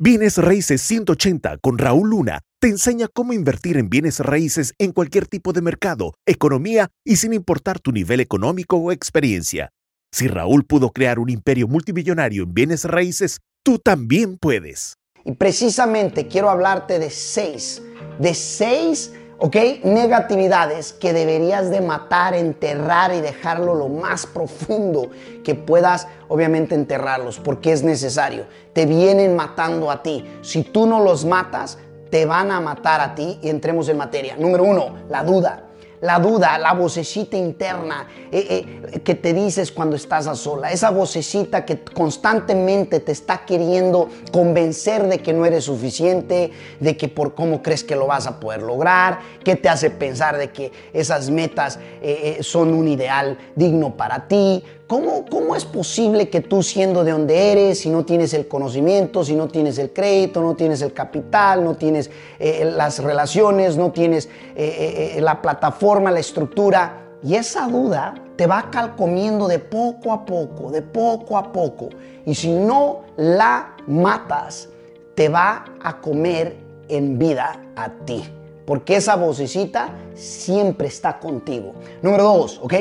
Bienes Raíces 180 con Raúl Luna te enseña cómo invertir en bienes raíces en cualquier tipo de mercado, economía y sin importar tu nivel económico o experiencia. Si Raúl pudo crear un imperio multimillonario en bienes raíces, tú también puedes. Y precisamente quiero hablarte de seis, de seis ¿ok? Negatividades que deberías de matar, enterrar y dejarlo lo más profundo que puedas, obviamente, enterrarlos, porque es necesario. Te vienen matando a ti. Si tú no los matas, te van a matar a ti y entremos en materia. Número uno, la duda la duda, la vocecita interna eh, eh, que te dices cuando estás a sola, esa vocecita que constantemente te está queriendo convencer de que no eres suficiente, de que por cómo crees que lo vas a poder lograr, que te hace pensar de que esas metas eh, son un ideal digno para ti, ¿Cómo, ¿Cómo, es posible que tú siendo de donde eres, si no tienes el conocimiento, si no tienes el crédito, no tienes el capital, no tienes eh, las relaciones, no tienes eh, eh, la plataforma, la estructura? Y esa duda te va calcomiendo de poco a poco, de poco a poco. Y si no la matas, te va a comer en vida a ti. Porque esa vocecita siempre está contigo. Número dos, ¿ok?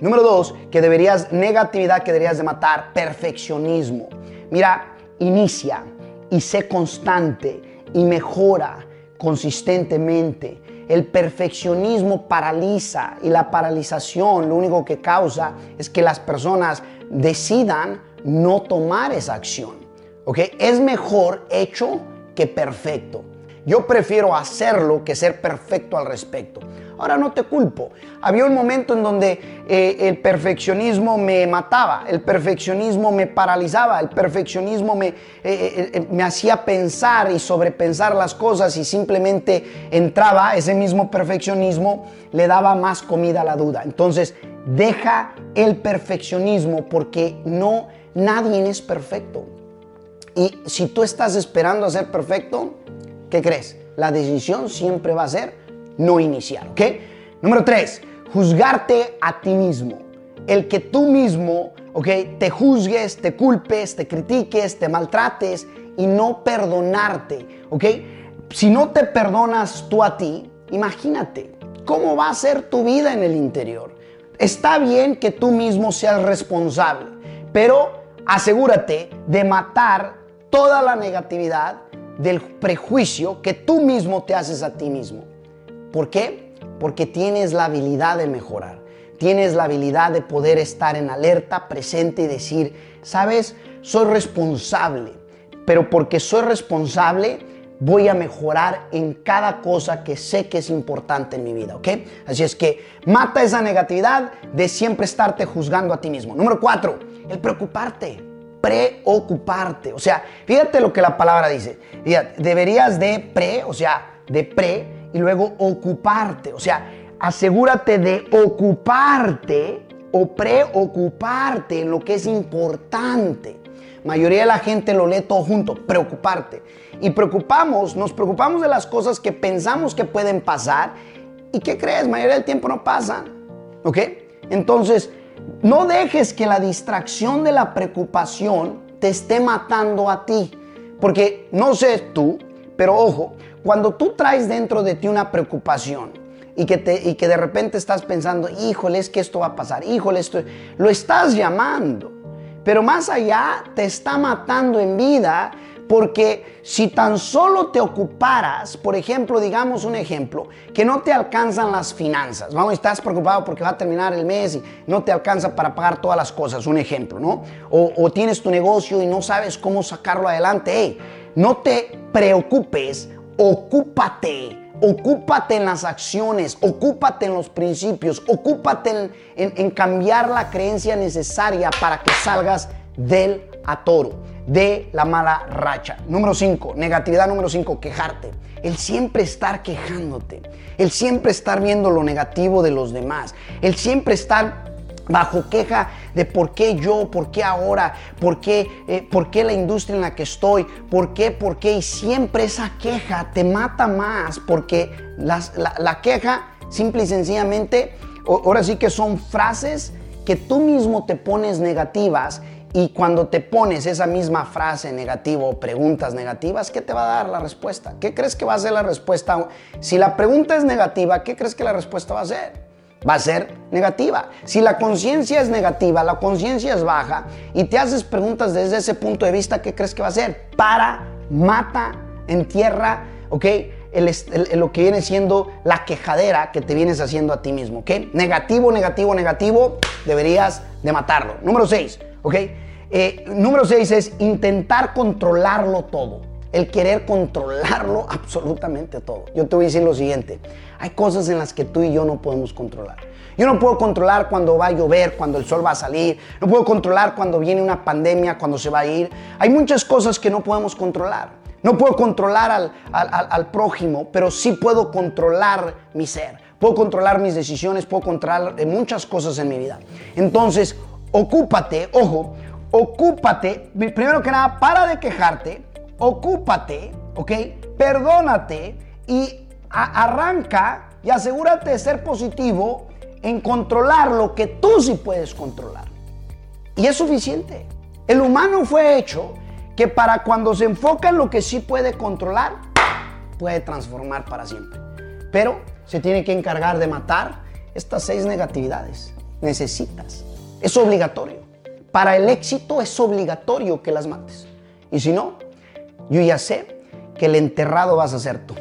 Número dos, que deberías, negatividad que deberías de matar, perfeccionismo. Mira, inicia y sé constante y mejora consistentemente. El perfeccionismo paraliza y la paralización lo único que causa es que las personas decidan no tomar esa acción. ¿Ok? Es mejor hecho que perfecto. Yo prefiero hacerlo que ser perfecto al respecto. Ahora no te culpo. Había un momento en donde eh, el perfeccionismo me mataba, el perfeccionismo me paralizaba, el perfeccionismo me, eh, eh, me hacía pensar y sobrepensar las cosas y simplemente entraba, ese mismo perfeccionismo le daba más comida a la duda. Entonces, deja el perfeccionismo porque no, nadie es perfecto. Y si tú estás esperando a ser perfecto, ¿qué crees? La decisión siempre va a ser no iniciar, ¿ok? Número tres, juzgarte a ti mismo. El que tú mismo, ¿ok? Te juzgues, te culpes, te critiques, te maltrates y no perdonarte, ¿ok? Si no te perdonas tú a ti, imagínate cómo va a ser tu vida en el interior. Está bien que tú mismo seas responsable, pero asegúrate de matar toda la negatividad del prejuicio que tú mismo te haces a ti mismo. ¿Por qué? Porque tienes la habilidad de mejorar. Tienes la habilidad de poder estar en alerta, presente y decir, sabes, soy responsable, pero porque soy responsable, voy a mejorar en cada cosa que sé que es importante en mi vida, ¿ok? Así es que mata esa negatividad de siempre estarte juzgando a ti mismo. Número cuatro, el preocuparte, preocuparte. O sea, fíjate lo que la palabra dice. deberías de pre, o sea, de pre, y luego ocuparte. O sea, asegúrate de ocuparte o preocuparte en lo que es importante. Mayoría de la gente lo lee todo junto, preocuparte. Y preocupamos, nos preocupamos de las cosas que pensamos que pueden pasar. ¿Y qué crees? Mayoría del tiempo no pasan. ¿Ok? Entonces, no dejes que la distracción de la preocupación te esté matando a ti. Porque no sé tú, pero ojo, cuando tú traes dentro de ti una preocupación y que, te, y que de repente estás pensando, híjole, es que esto va a pasar, híjole, esto, lo estás llamando. Pero más allá te está matando en vida porque si tan solo te ocuparas, por ejemplo, digamos un ejemplo, que no te alcanzan las finanzas, vamos, estás preocupado porque va a terminar el mes y no te alcanza para pagar todas las cosas, un ejemplo, ¿no? O, tienes tu negocio y no sabes cómo sacarlo adelante, hey, no te preocupes ocúpate. Ocúpate en las acciones, ocúpate en los principios, ocúpate en, cambiar la creencia necesaria para que salgas del atoro, de la mala racha. Número 5, negatividad número 5, quejarte. El siempre estar quejándote, el siempre estar viendo lo negativo de los demás, el siempre estar bajo queja de por qué yo, por qué ahora, por qué, eh, por qué la industria en la que estoy, por qué, por qué. Y siempre esa queja te mata más porque la, queja simple y sencillamente, ahora sí que son frases que tú mismo te pones negativas Y cuando te pones esa misma frase negativa o preguntas negativas, ¿qué te va a dar la respuesta? ¿Qué crees que va a ser la respuesta? Si la pregunta es negativa, ¿qué crees que la respuesta va a ser? Va a ser negativa. Si la conciencia es negativa, la conciencia es baja y te haces preguntas desde ese punto de vista, ¿qué crees que va a ser? Para, mata, entierra, ¿ok? lo que viene siendo la quejadera que te vienes haciendo a ti mismo, ¿ok? Negativo, negativo, negativo, deberías de matarlo. Número 6, ¿ok? Eh, número 6 es intentar controlarlo todo. El querer controlarlo absolutamente todo. Yo te voy a decir lo siguiente. Hay cosas en las que tú y yo no podemos controlar. Yo no puedo controlar cuando va a llover, cuando el sol va a salir. No puedo controlar cuando viene una pandemia, cuando se va a ir. Hay muchas cosas que no podemos controlar. No puedo controlar al, al, prójimo, pero sí puedo controlar mi ser. Puedo controlar mis decisiones, puedo controlar muchas cosas en mi vida. Entonces, ocúpate, ojo, ocúpate, primero que nada, para de quejarte, ocúpate, ¿ok? Perdónate y arranca y asegúrate de ser positivo en controlar lo que tú sí puedes controlar. Y es suficiente. El humano fue hecho que para cuando se enfoca en lo que sí puede controlar, puede transformar para siempre. Pero se tiene que encargar de matar estas seis negatividades. Necesitas. Es obligatorio. Para el éxito es obligatorio que las mates. Y si no, yo ya sé que el enterrado vas a ser tú.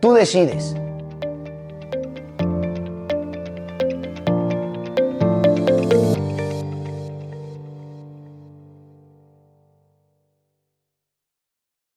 Tú decides